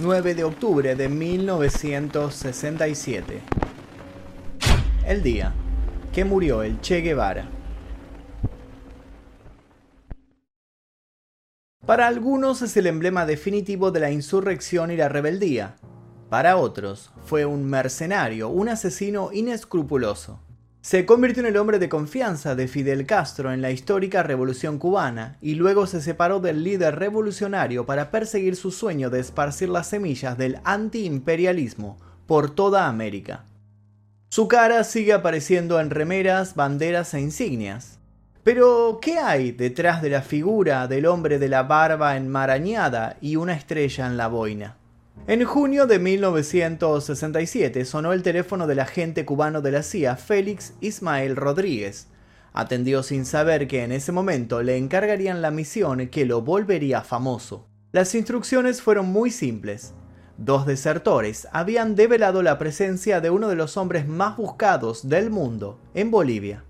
9 de octubre de 1967. El día que murió el Che Guevara. Para algunos es el emblema definitivo de la insurrección y la rebeldía. Para otros fue un mercenario, un asesino inescrupuloso. Se convirtió en el hombre de confianza de Fidel Castro en la histórica Revolución cubana y luego se separó del líder revolucionario para perseguir su sueño de esparcir las semillas del antiimperialismo por toda América. Su cara sigue apareciendo en remeras, banderas e insignias. Pero, ¿qué hay detrás de la figura del hombre de la barba enmarañada y una estrella en la boina? En junio de 1967 sonó el teléfono del agente cubano de la CIA, Félix Ismael Rodríguez. Atendió sin saber que en ese momento le encargarían la misión que lo volvería famoso. Las instrucciones fueron muy simples. Dos desertores habían develado la presencia de uno de los hombres más buscados del mundo en Bolivia.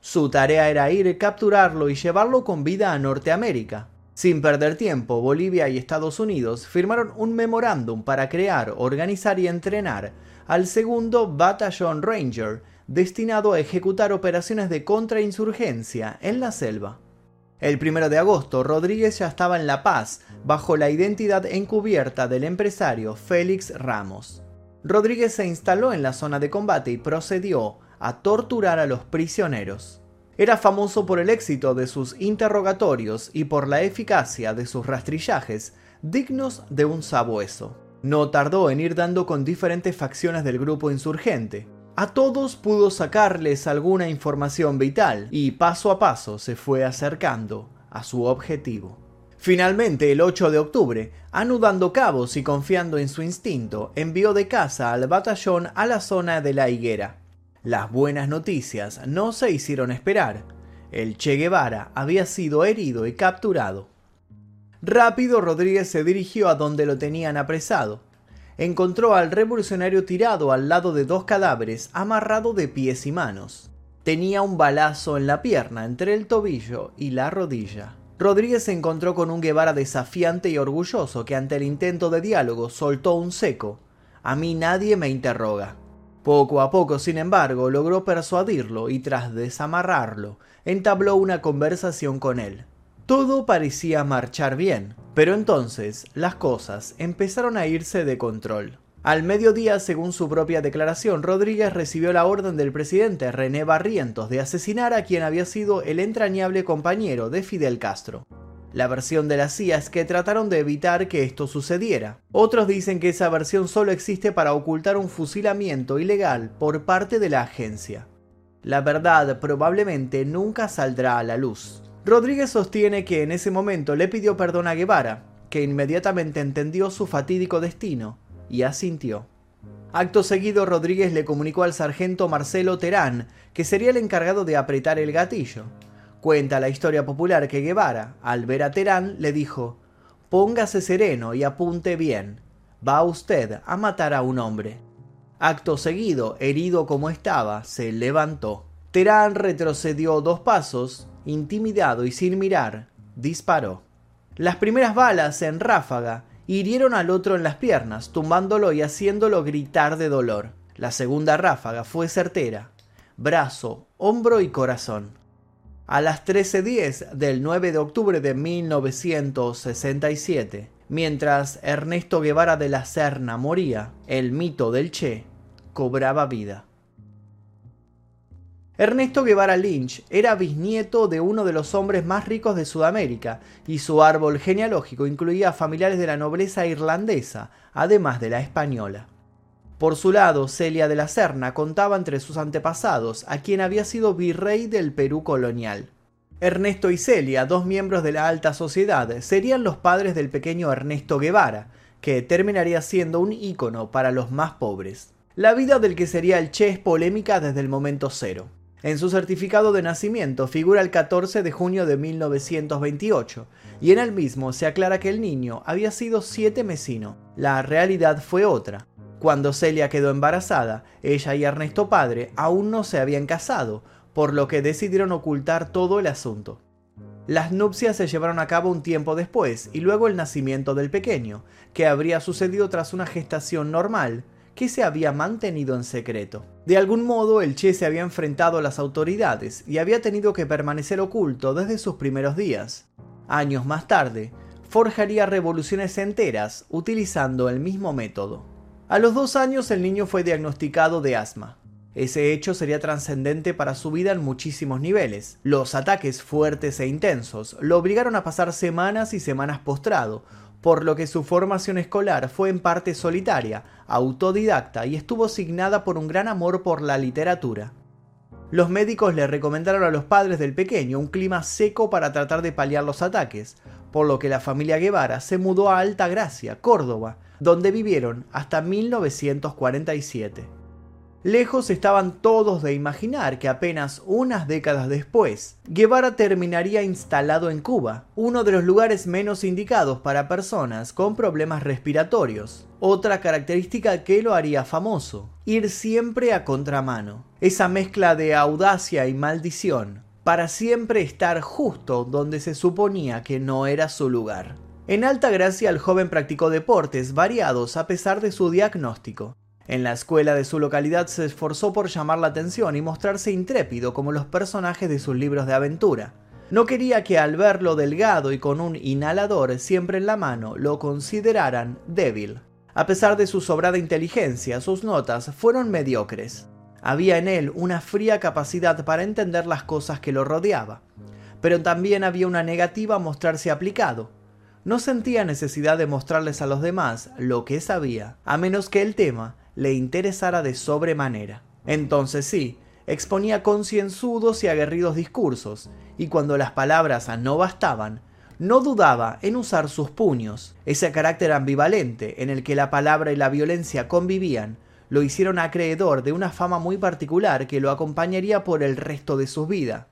Su tarea era ir, capturarlo y llevarlo con vida a Norteamérica. Sin perder tiempo, Bolivia y Estados Unidos firmaron un memorándum para crear, organizar y entrenar al segundo Batallón Ranger, destinado a ejecutar operaciones de contrainsurgencia en la selva. El 1 de agosto, Rodríguez ya estaba en La Paz, bajo la identidad encubierta del empresario Félix Ramos. Rodríguez se instaló en la zona de combate y procedió a torturar a los prisioneros. Era famoso por el éxito de sus interrogatorios y por la eficacia de sus rastrillajes, dignos de un sabueso. No tardó en ir dando con diferentes facciones del grupo insurgente. A todos pudo sacarles alguna información vital y paso a paso se fue acercando a su objetivo. Finalmente, el 8 de octubre, anudando cabos y confiando en su instinto, envió de casa al batallón a la zona de la higuera. Las buenas noticias no se hicieron esperar. El Che Guevara había sido herido y capturado. Rápido Rodríguez se dirigió a donde lo tenían apresado. Encontró al revolucionario tirado al lado de dos cadáveres, amarrado de pies y manos. Tenía un balazo en la pierna entre el tobillo y la rodilla. Rodríguez se encontró con un Guevara desafiante y orgulloso que ante el intento de diálogo soltó un seco. A mí nadie me interroga. Poco a poco, sin embargo, logró persuadirlo y tras desamarrarlo, entabló una conversación con él. Todo parecía marchar bien, pero entonces las cosas empezaron a irse de control. Al mediodía, según su propia declaración, Rodríguez recibió la orden del presidente René Barrientos de asesinar a quien había sido el entrañable compañero de Fidel Castro. La versión de la CIA es que trataron de evitar que esto sucediera. Otros dicen que esa versión solo existe para ocultar un fusilamiento ilegal por parte de la agencia. La verdad probablemente nunca saldrá a la luz. Rodríguez sostiene que en ese momento le pidió perdón a Guevara, que inmediatamente entendió su fatídico destino y asintió. Acto seguido, Rodríguez le comunicó al sargento Marcelo Terán que sería el encargado de apretar el gatillo. Cuenta la historia popular que Guevara, al ver a Terán, le dijo, Póngase sereno y apunte bien. Va usted a matar a un hombre. Acto seguido, herido como estaba, se levantó. Terán retrocedió dos pasos, intimidado y sin mirar, disparó. Las primeras balas en ráfaga hirieron al otro en las piernas, tumbándolo y haciéndolo gritar de dolor. La segunda ráfaga fue certera, brazo, hombro y corazón. A las 13.10 del 9 de octubre de 1967, mientras Ernesto Guevara de la Serna moría, el mito del Che cobraba vida. Ernesto Guevara Lynch era bisnieto de uno de los hombres más ricos de Sudamérica y su árbol genealógico incluía familiares de la nobleza irlandesa, además de la española. Por su lado, Celia de la Serna contaba entre sus antepasados a quien había sido virrey del Perú colonial. Ernesto y Celia, dos miembros de la alta sociedad, serían los padres del pequeño Ernesto Guevara, que terminaría siendo un ícono para los más pobres. La vida del que sería el Che es polémica desde el momento cero. En su certificado de nacimiento figura el 14 de junio de 1928, y en el mismo se aclara que el niño había sido siete mesino. La realidad fue otra. Cuando Celia quedó embarazada, ella y Ernesto padre aún no se habían casado, por lo que decidieron ocultar todo el asunto. Las nupcias se llevaron a cabo un tiempo después y luego el nacimiento del pequeño, que habría sucedido tras una gestación normal que se había mantenido en secreto. De algún modo el Che se había enfrentado a las autoridades y había tenido que permanecer oculto desde sus primeros días. Años más tarde, forjaría revoluciones enteras utilizando el mismo método. A los dos años el niño fue diagnosticado de asma. Ese hecho sería trascendente para su vida en muchísimos niveles. Los ataques fuertes e intensos lo obligaron a pasar semanas y semanas postrado, por lo que su formación escolar fue en parte solitaria, autodidacta y estuvo signada por un gran amor por la literatura. Los médicos le recomendaron a los padres del pequeño un clima seco para tratar de paliar los ataques, por lo que la familia Guevara se mudó a Alta Gracia, Córdoba, donde vivieron hasta 1947. Lejos estaban todos de imaginar que apenas unas décadas después, Guevara terminaría instalado en Cuba, uno de los lugares menos indicados para personas con problemas respiratorios. Otra característica que lo haría famoso, ir siempre a contramano. Esa mezcla de audacia y maldición, para siempre estar justo donde se suponía que no era su lugar. En Alta Gracia el joven practicó deportes variados a pesar de su diagnóstico. En la escuela de su localidad se esforzó por llamar la atención y mostrarse intrépido como los personajes de sus libros de aventura. No quería que al verlo delgado y con un inhalador siempre en la mano lo consideraran débil. A pesar de su sobrada inteligencia, sus notas fueron mediocres. Había en él una fría capacidad para entender las cosas que lo rodeaba, pero también había una negativa a mostrarse aplicado. No sentía necesidad de mostrarles a los demás lo que sabía, a menos que el tema le interesara de sobremanera. Entonces sí, exponía concienzudos y aguerridos discursos, y cuando las palabras no bastaban, no dudaba en usar sus puños. Ese carácter ambivalente en el que la palabra y la violencia convivían lo hicieron acreedor de una fama muy particular que lo acompañaría por el resto de su vida.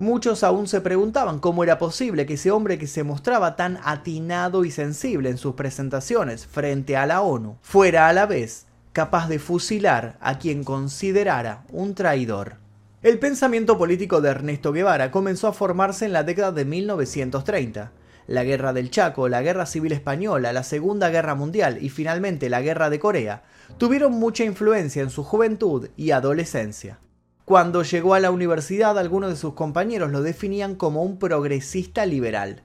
Muchos aún se preguntaban cómo era posible que ese hombre que se mostraba tan atinado y sensible en sus presentaciones frente a la ONU fuera a la vez capaz de fusilar a quien considerara un traidor. El pensamiento político de Ernesto Guevara comenzó a formarse en la década de 1930. La Guerra del Chaco, la Guerra Civil Española, la Segunda Guerra Mundial y finalmente la Guerra de Corea tuvieron mucha influencia en su juventud y adolescencia. Cuando llegó a la universidad algunos de sus compañeros lo definían como un progresista liberal.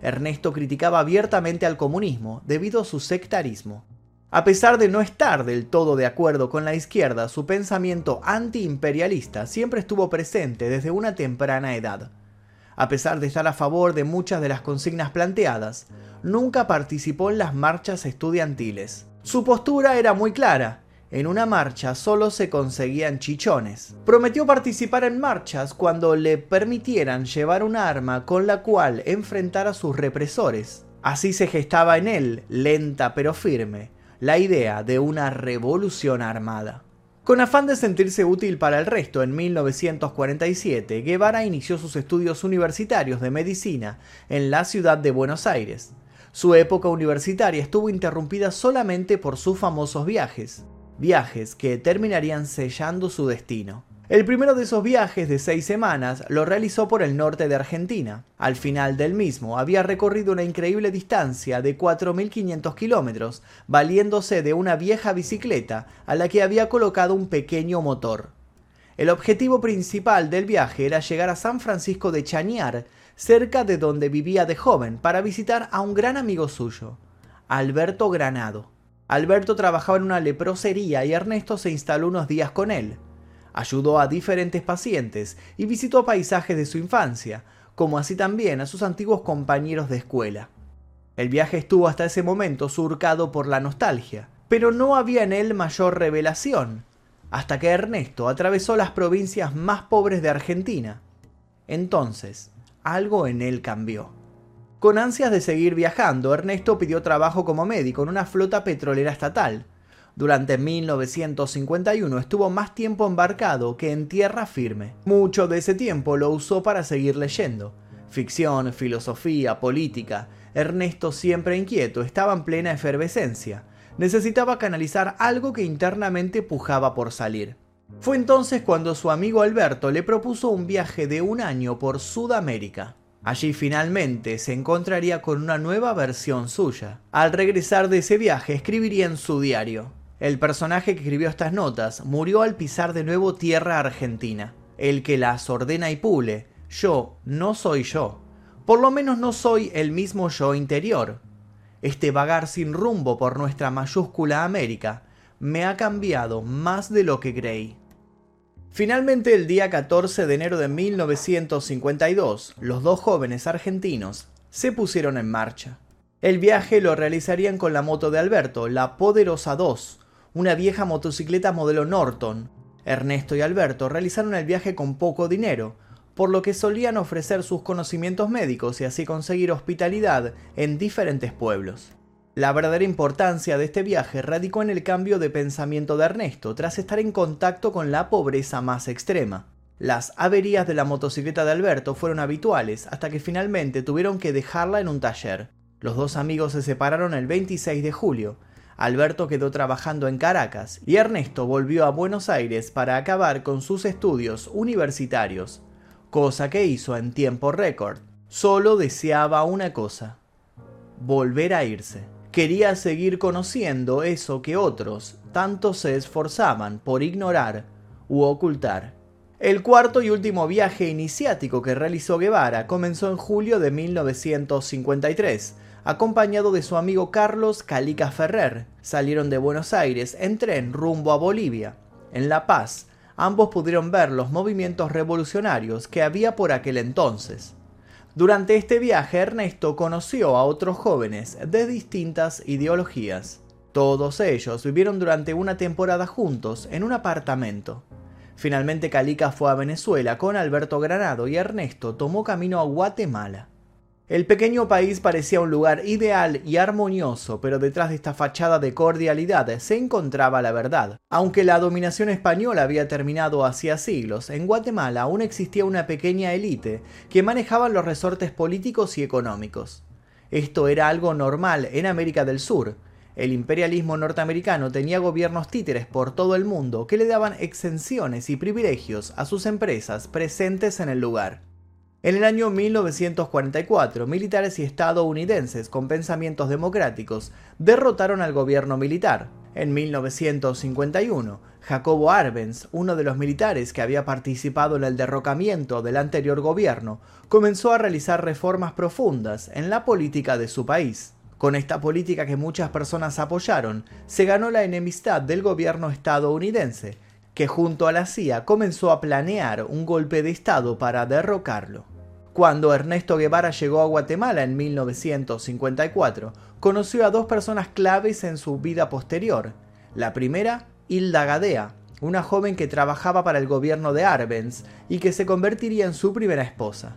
Ernesto criticaba abiertamente al comunismo debido a su sectarismo. A pesar de no estar del todo de acuerdo con la izquierda, su pensamiento antiimperialista siempre estuvo presente desde una temprana edad. A pesar de estar a favor de muchas de las consignas planteadas, nunca participó en las marchas estudiantiles. Su postura era muy clara, en una marcha solo se conseguían chichones. Prometió participar en marchas cuando le permitieran llevar un arma con la cual enfrentar a sus represores. Así se gestaba en él, lenta pero firme, la idea de una revolución armada. Con afán de sentirse útil para el resto, en 1947 Guevara inició sus estudios universitarios de medicina en la ciudad de Buenos Aires. Su época universitaria estuvo interrumpida solamente por sus famosos viajes, viajes que terminarían sellando su destino. El primero de esos viajes de seis semanas lo realizó por el norte de Argentina. Al final del mismo había recorrido una increíble distancia de 4.500 kilómetros, valiéndose de una vieja bicicleta a la que había colocado un pequeño motor. El objetivo principal del viaje era llegar a San Francisco de Chañar, cerca de donde vivía de joven, para visitar a un gran amigo suyo, Alberto Granado. Alberto trabajaba en una leprosería y Ernesto se instaló unos días con él ayudó a diferentes pacientes y visitó paisajes de su infancia, como así también a sus antiguos compañeros de escuela. El viaje estuvo hasta ese momento surcado por la nostalgia, pero no había en él mayor revelación, hasta que Ernesto atravesó las provincias más pobres de Argentina. Entonces, algo en él cambió. Con ansias de seguir viajando, Ernesto pidió trabajo como médico en una flota petrolera estatal, durante 1951 estuvo más tiempo embarcado que en tierra firme. Mucho de ese tiempo lo usó para seguir leyendo. Ficción, filosofía, política. Ernesto, siempre inquieto, estaba en plena efervescencia. Necesitaba canalizar algo que internamente pujaba por salir. Fue entonces cuando su amigo Alberto le propuso un viaje de un año por Sudamérica. Allí finalmente se encontraría con una nueva versión suya. Al regresar de ese viaje escribiría en su diario. El personaje que escribió estas notas murió al pisar de nuevo tierra argentina. El que las ordena y pule. Yo no soy yo. Por lo menos no soy el mismo yo interior. Este vagar sin rumbo por nuestra mayúscula América me ha cambiado más de lo que creí. Finalmente, el día 14 de enero de 1952, los dos jóvenes argentinos se pusieron en marcha. El viaje lo realizarían con la moto de Alberto, la Poderosa 2, una vieja motocicleta modelo Norton. Ernesto y Alberto realizaron el viaje con poco dinero, por lo que solían ofrecer sus conocimientos médicos y así conseguir hospitalidad en diferentes pueblos. La verdadera importancia de este viaje radicó en el cambio de pensamiento de Ernesto tras estar en contacto con la pobreza más extrema. Las averías de la motocicleta de Alberto fueron habituales hasta que finalmente tuvieron que dejarla en un taller. Los dos amigos se separaron el 26 de julio. Alberto quedó trabajando en Caracas y Ernesto volvió a Buenos Aires para acabar con sus estudios universitarios, cosa que hizo en tiempo récord. Solo deseaba una cosa, volver a irse. Quería seguir conociendo eso que otros tanto se esforzaban por ignorar u ocultar. El cuarto y último viaje iniciático que realizó Guevara comenzó en julio de 1953, acompañado de su amigo Carlos Calica Ferrer. Salieron de Buenos Aires en tren rumbo a Bolivia. En La Paz, ambos pudieron ver los movimientos revolucionarios que había por aquel entonces. Durante este viaje Ernesto conoció a otros jóvenes de distintas ideologías. Todos ellos vivieron durante una temporada juntos en un apartamento. Finalmente Calica fue a Venezuela con Alberto Granado y Ernesto tomó camino a Guatemala. El pequeño país parecía un lugar ideal y armonioso, pero detrás de esta fachada de cordialidad se encontraba la verdad. Aunque la dominación española había terminado hacía siglos, en Guatemala aún existía una pequeña élite que manejaba los resortes políticos y económicos. Esto era algo normal en América del Sur. El imperialismo norteamericano tenía gobiernos títeres por todo el mundo que le daban exenciones y privilegios a sus empresas presentes en el lugar. En el año 1944, militares y estadounidenses con pensamientos democráticos derrotaron al gobierno militar. En 1951, Jacobo Arbenz, uno de los militares que había participado en el derrocamiento del anterior gobierno, comenzó a realizar reformas profundas en la política de su país. Con esta política que muchas personas apoyaron, se ganó la enemistad del gobierno estadounidense, que junto a la CIA comenzó a planear un golpe de Estado para derrocarlo. Cuando Ernesto Guevara llegó a Guatemala en 1954, conoció a dos personas claves en su vida posterior. La primera, Hilda Gadea, una joven que trabajaba para el gobierno de Arbenz y que se convertiría en su primera esposa.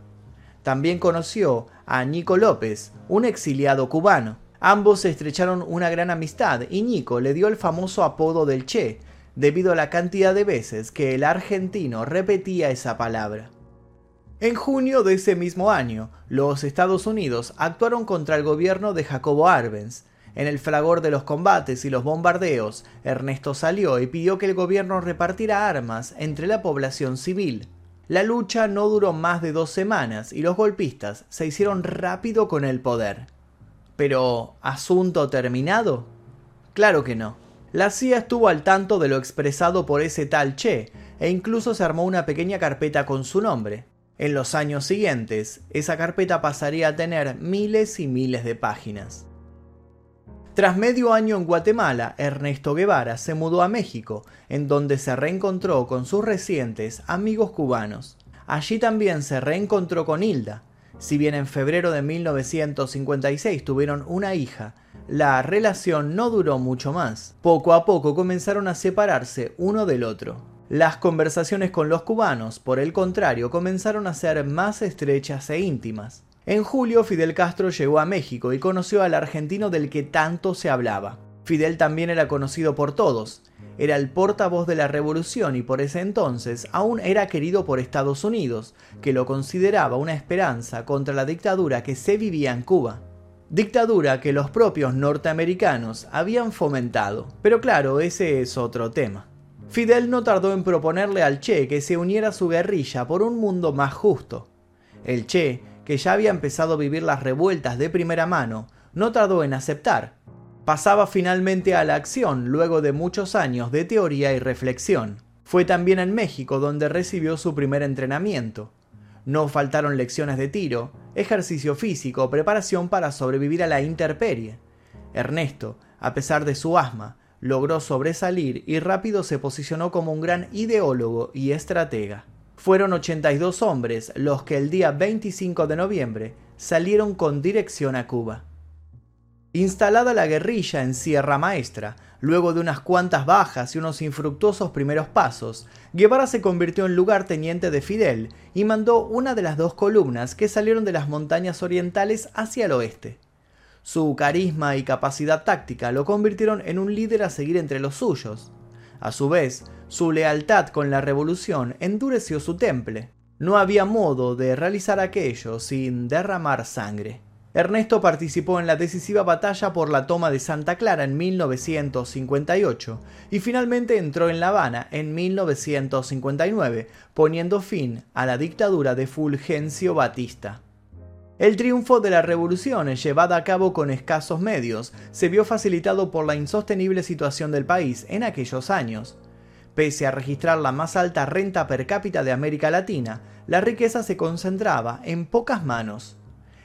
También conoció a Nico López, un exiliado cubano. Ambos se estrecharon una gran amistad y Nico le dio el famoso apodo del Che, debido a la cantidad de veces que el argentino repetía esa palabra. En junio de ese mismo año, los Estados Unidos actuaron contra el gobierno de Jacobo Arbenz. En el fragor de los combates y los bombardeos, Ernesto salió y pidió que el gobierno repartiera armas entre la población civil. La lucha no duró más de dos semanas y los golpistas se hicieron rápido con el poder. Pero, ¿asunto terminado? Claro que no. La CIA estuvo al tanto de lo expresado por ese tal Che, e incluso se armó una pequeña carpeta con su nombre. En los años siguientes, esa carpeta pasaría a tener miles y miles de páginas. Tras medio año en Guatemala, Ernesto Guevara se mudó a México, en donde se reencontró con sus recientes amigos cubanos. Allí también se reencontró con Hilda. Si bien en febrero de 1956 tuvieron una hija, la relación no duró mucho más. Poco a poco comenzaron a separarse uno del otro. Las conversaciones con los cubanos, por el contrario, comenzaron a ser más estrechas e íntimas. En julio, Fidel Castro llegó a México y conoció al argentino del que tanto se hablaba. Fidel también era conocido por todos. Era el portavoz de la revolución y por ese entonces aún era querido por Estados Unidos, que lo consideraba una esperanza contra la dictadura que se vivía en Cuba. Dictadura que los propios norteamericanos habían fomentado. Pero claro, ese es otro tema. Fidel no tardó en proponerle al Che que se uniera a su guerrilla por un mundo más justo. El Che, que ya había empezado a vivir las revueltas de primera mano, no tardó en aceptar. Pasaba finalmente a la acción luego de muchos años de teoría y reflexión. Fue también en México donde recibió su primer entrenamiento. No faltaron lecciones de tiro, ejercicio físico, preparación para sobrevivir a la intemperie. Ernesto, a pesar de su asma, logró sobresalir y rápido se posicionó como un gran ideólogo y estratega. Fueron 82 hombres los que el día 25 de noviembre salieron con dirección a Cuba. Instalada la guerrilla en Sierra Maestra, luego de unas cuantas bajas y unos infructuosos primeros pasos, Guevara se convirtió en lugarteniente de Fidel y mandó una de las dos columnas que salieron de las montañas orientales hacia el oeste. Su carisma y capacidad táctica lo convirtieron en un líder a seguir entre los suyos. A su vez, su lealtad con la revolución endureció su temple. No había modo de realizar aquello sin derramar sangre. Ernesto participó en la decisiva batalla por la toma de Santa Clara en 1958 y finalmente entró en La Habana en 1959, poniendo fin a la dictadura de Fulgencio Batista. El triunfo de la revolución, llevada a cabo con escasos medios, se vio facilitado por la insostenible situación del país en aquellos años. Pese a registrar la más alta renta per cápita de América Latina, la riqueza se concentraba en pocas manos.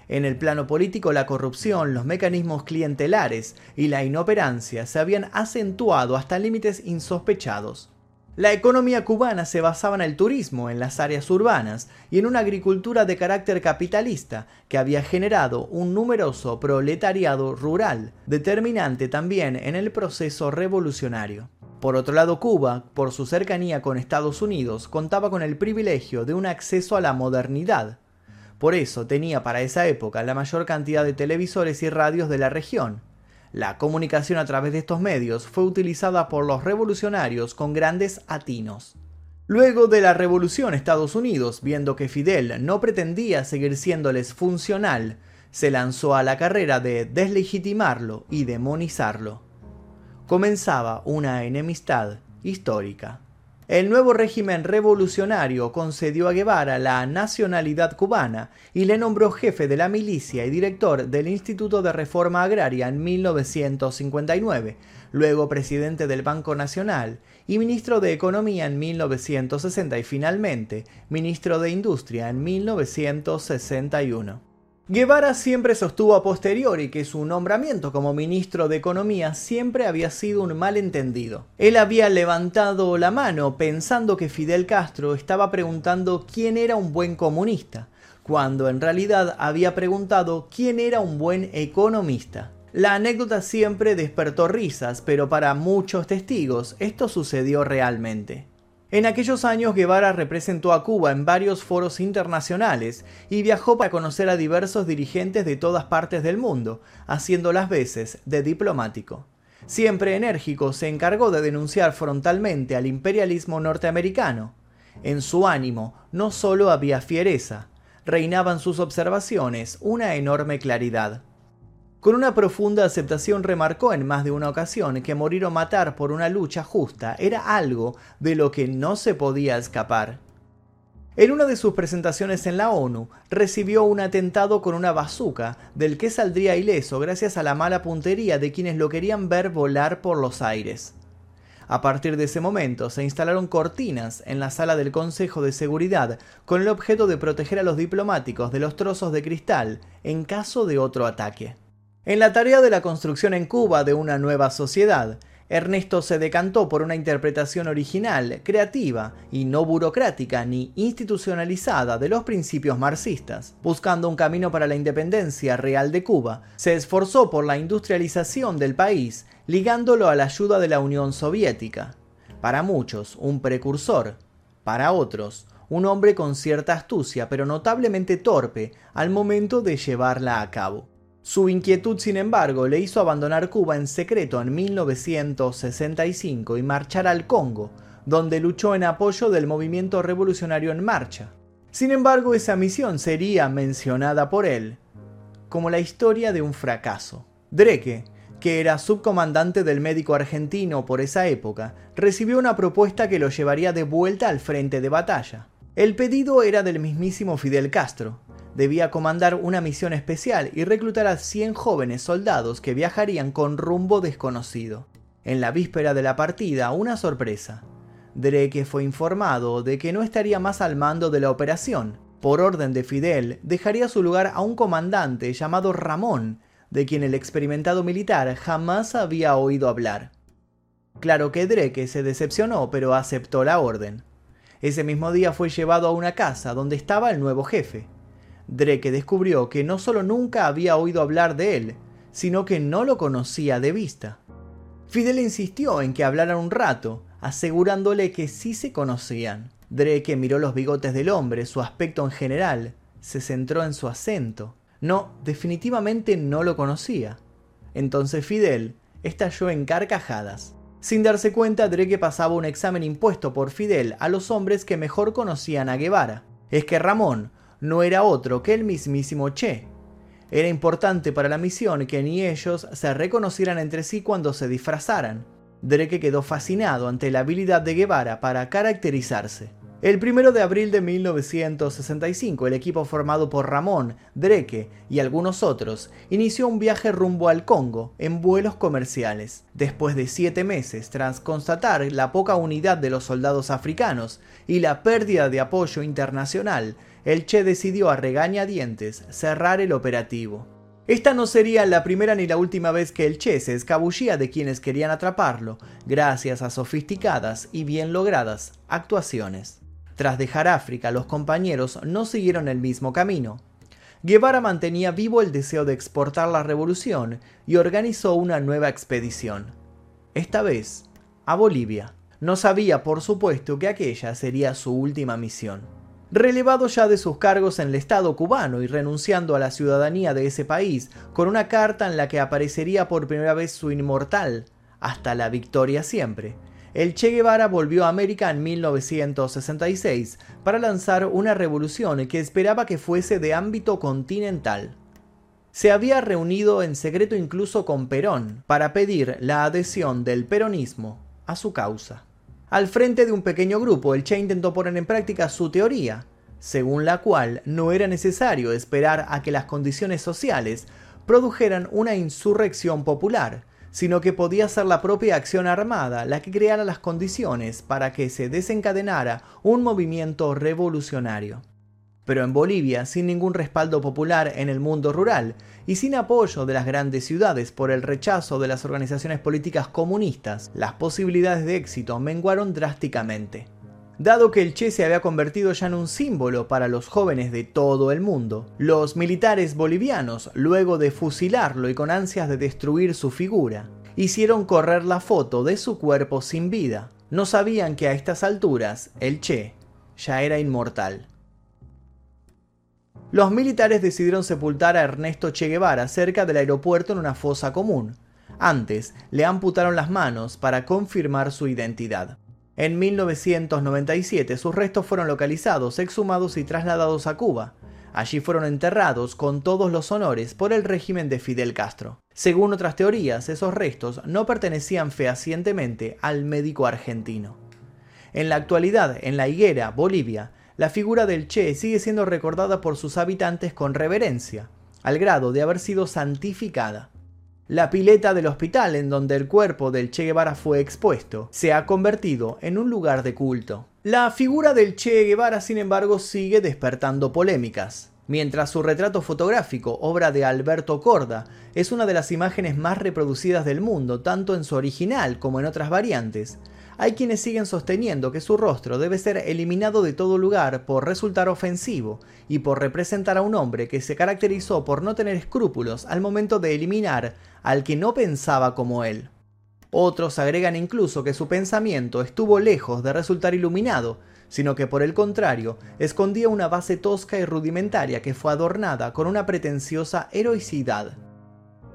En el plano político, la corrupción, los mecanismos clientelares y la inoperancia se habían acentuado hasta límites insospechados. La economía cubana se basaba en el turismo, en las áreas urbanas y en una agricultura de carácter capitalista que había generado un numeroso proletariado rural, determinante también en el proceso revolucionario. Por otro lado, Cuba, por su cercanía con Estados Unidos, contaba con el privilegio de un acceso a la modernidad, por eso tenía para esa época la mayor cantidad de televisores y radios de la región. La comunicación a través de estos medios fue utilizada por los revolucionarios con grandes atinos. Luego de la revolución Estados Unidos, viendo que Fidel no pretendía seguir siéndoles funcional, se lanzó a la carrera de deslegitimarlo y demonizarlo. Comenzaba una enemistad histórica. El nuevo régimen revolucionario concedió a Guevara la nacionalidad cubana y le nombró jefe de la milicia y director del Instituto de Reforma Agraria en 1959, luego presidente del Banco Nacional y ministro de Economía en 1960 y finalmente ministro de Industria en 1961. Guevara siempre sostuvo a posteriori que su nombramiento como ministro de Economía siempre había sido un malentendido. Él había levantado la mano pensando que Fidel Castro estaba preguntando quién era un buen comunista, cuando en realidad había preguntado quién era un buen economista. La anécdota siempre despertó risas, pero para muchos testigos esto sucedió realmente. En aquellos años Guevara representó a Cuba en varios foros internacionales y viajó para conocer a diversos dirigentes de todas partes del mundo, haciendo las veces de diplomático. Siempre enérgico, se encargó de denunciar frontalmente al imperialismo norteamericano. En su ánimo no solo había fiereza, reinaban sus observaciones una enorme claridad. Con una profunda aceptación remarcó en más de una ocasión que morir o matar por una lucha justa era algo de lo que no se podía escapar. En una de sus presentaciones en la ONU, recibió un atentado con una bazuca, del que saldría ileso gracias a la mala puntería de quienes lo querían ver volar por los aires. A partir de ese momento se instalaron cortinas en la sala del Consejo de Seguridad con el objeto de proteger a los diplomáticos de los trozos de cristal en caso de otro ataque. En la tarea de la construcción en Cuba de una nueva sociedad, Ernesto se decantó por una interpretación original, creativa y no burocrática ni institucionalizada de los principios marxistas. Buscando un camino para la independencia real de Cuba, se esforzó por la industrialización del país, ligándolo a la ayuda de la Unión Soviética. Para muchos, un precursor. Para otros, un hombre con cierta astucia pero notablemente torpe al momento de llevarla a cabo. Su inquietud, sin embargo, le hizo abandonar Cuba en secreto en 1965 y marchar al Congo, donde luchó en apoyo del movimiento revolucionario en marcha. Sin embargo, esa misión sería mencionada por él como la historia de un fracaso. Dreke, que era subcomandante del médico argentino por esa época, recibió una propuesta que lo llevaría de vuelta al frente de batalla. El pedido era del mismísimo Fidel Castro, debía comandar una misión especial y reclutar a 100 jóvenes soldados que viajarían con rumbo desconocido. En la víspera de la partida, una sorpresa. Drake fue informado de que no estaría más al mando de la operación. Por orden de Fidel, dejaría su lugar a un comandante llamado Ramón, de quien el experimentado militar jamás había oído hablar. Claro que Drake se decepcionó, pero aceptó la orden. Ese mismo día fue llevado a una casa donde estaba el nuevo jefe. Drake descubrió que no solo nunca había oído hablar de él, sino que no lo conocía de vista. Fidel insistió en que hablaran un rato, asegurándole que sí se conocían. Drake miró los bigotes del hombre, su aspecto en general, se centró en su acento. No, definitivamente no lo conocía. Entonces Fidel estalló en carcajadas. Sin darse cuenta, Drake pasaba un examen impuesto por Fidel a los hombres que mejor conocían a Guevara. Es que Ramón no era otro que el mismísimo Che. Era importante para la misión que ni ellos se reconocieran entre sí cuando se disfrazaran. Drake quedó fascinado ante la habilidad de Guevara para caracterizarse. El 1 de abril de 1965, el equipo formado por Ramón, Drake y algunos otros inició un viaje rumbo al Congo en vuelos comerciales. Después de siete meses, tras constatar la poca unidad de los soldados africanos y la pérdida de apoyo internacional, el Che decidió a regañadientes cerrar el operativo. Esta no sería la primera ni la última vez que el Che se escabullía de quienes querían atraparlo, gracias a sofisticadas y bien logradas actuaciones. Tras dejar África, los compañeros no siguieron el mismo camino. Guevara mantenía vivo el deseo de exportar la revolución y organizó una nueva expedición. Esta vez, a Bolivia. No sabía, por supuesto, que aquella sería su última misión. Relevado ya de sus cargos en el Estado cubano y renunciando a la ciudadanía de ese país, con una carta en la que aparecería por primera vez su inmortal, hasta la victoria siempre, el Che Guevara volvió a América en 1966 para lanzar una revolución que esperaba que fuese de ámbito continental. Se había reunido en secreto incluso con Perón para pedir la adhesión del peronismo a su causa. Al frente de un pequeño grupo, el Che intentó poner en práctica su teoría, según la cual no era necesario esperar a que las condiciones sociales produjeran una insurrección popular, sino que podía ser la propia acción armada la que creara las condiciones para que se desencadenara un movimiento revolucionario. Pero en Bolivia, sin ningún respaldo popular en el mundo rural y sin apoyo de las grandes ciudades por el rechazo de las organizaciones políticas comunistas, las posibilidades de éxito menguaron drásticamente. Dado que el Che se había convertido ya en un símbolo para los jóvenes de todo el mundo, los militares bolivianos, luego de fusilarlo y con ansias de destruir su figura, hicieron correr la foto de su cuerpo sin vida. No sabían que a estas alturas el Che ya era inmortal. Los militares decidieron sepultar a Ernesto Che Guevara cerca del aeropuerto en una fosa común. Antes, le amputaron las manos para confirmar su identidad. En 1997 sus restos fueron localizados, exhumados y trasladados a Cuba. Allí fueron enterrados con todos los honores por el régimen de Fidel Castro. Según otras teorías, esos restos no pertenecían fehacientemente al médico argentino. En la actualidad, en la higuera, Bolivia, la figura del Che sigue siendo recordada por sus habitantes con reverencia, al grado de haber sido santificada. La pileta del hospital en donde el cuerpo del Che Guevara fue expuesto se ha convertido en un lugar de culto. La figura del Che Guevara, sin embargo, sigue despertando polémicas. Mientras su retrato fotográfico, obra de Alberto Corda, es una de las imágenes más reproducidas del mundo, tanto en su original como en otras variantes, hay quienes siguen sosteniendo que su rostro debe ser eliminado de todo lugar por resultar ofensivo y por representar a un hombre que se caracterizó por no tener escrúpulos al momento de eliminar al que no pensaba como él. Otros agregan incluso que su pensamiento estuvo lejos de resultar iluminado, sino que por el contrario escondía una base tosca y rudimentaria que fue adornada con una pretenciosa heroicidad.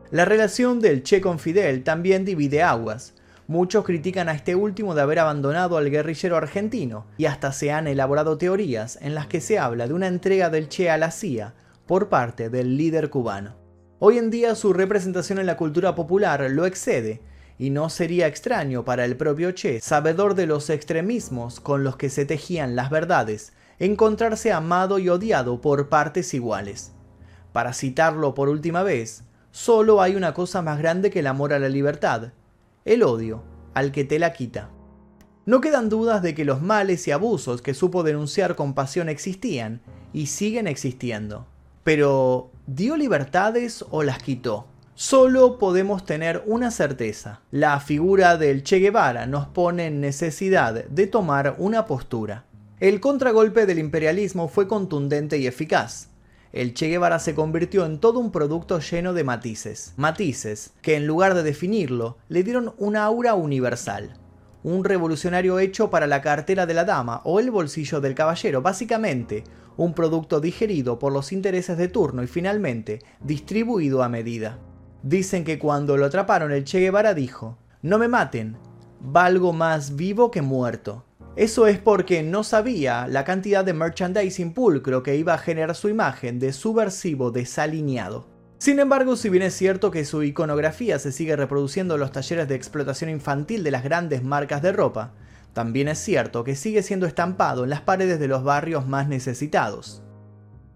La relación del Che con Fidel también divide aguas. Muchos critican a este último de haber abandonado al guerrillero argentino, y hasta se han elaborado teorías en las que se habla de una entrega del Che a la CIA por parte del líder cubano. Hoy en día su representación en la cultura popular lo excede, y no sería extraño para el propio Che, sabedor de los extremismos con los que se tejían las verdades encontrarse amado y odiado por partes iguales. Para citarlo por última vez, solo hay una cosa más grande que el amor a la libertad, el odio al que te la quita. No quedan dudas de que los males y abusos que supo denunciar con pasión existían y siguen existiendo. Pero, ¿dio libertades o las quitó? Solo podemos tener una certeza. La figura del Che Guevara nos pone en necesidad de tomar una postura. El contragolpe del imperialismo fue contundente y eficaz el Che Guevara se convirtió en todo un producto lleno de matices. Matices que en lugar de definirlo, le dieron una aura universal. Un revolucionario hecho para la cartera de la dama o el bolsillo del caballero, básicamente un producto digerido por los intereses de turno y finalmente distribuido a medida. Dicen que cuando lo atraparon el Che Guevara dijo, no me maten, valgo más vivo que muerto. Eso es porque no sabía la cantidad de merchandising pulcro que iba a generar su imagen de subversivo desalineado. Sin embargo, si bien es cierto que su iconografía se sigue reproduciendo en los talleres de explotación infantil de las grandes marcas de ropa, también es cierto que sigue siendo estampado en las paredes de los barrios más necesitados.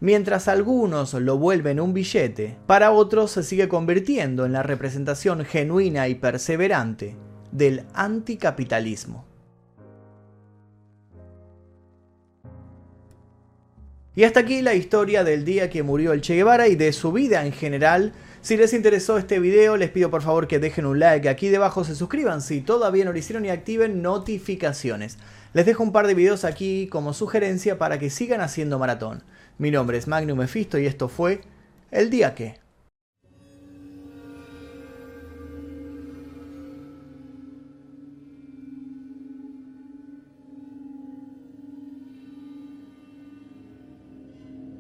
Mientras algunos lo vuelven un billete, para otros se sigue convirtiendo en la representación genuina y perseverante del anticapitalismo. Y hasta aquí la historia del día que murió el Che Guevara y de su vida en general. Si les interesó este video, les pido por favor que dejen un like aquí debajo, se suscriban si todavía no lo hicieron y activen notificaciones. Les dejo un par de videos aquí como sugerencia para que sigan haciendo maratón. Mi nombre es Magnum Mephisto y esto fue El Día Que.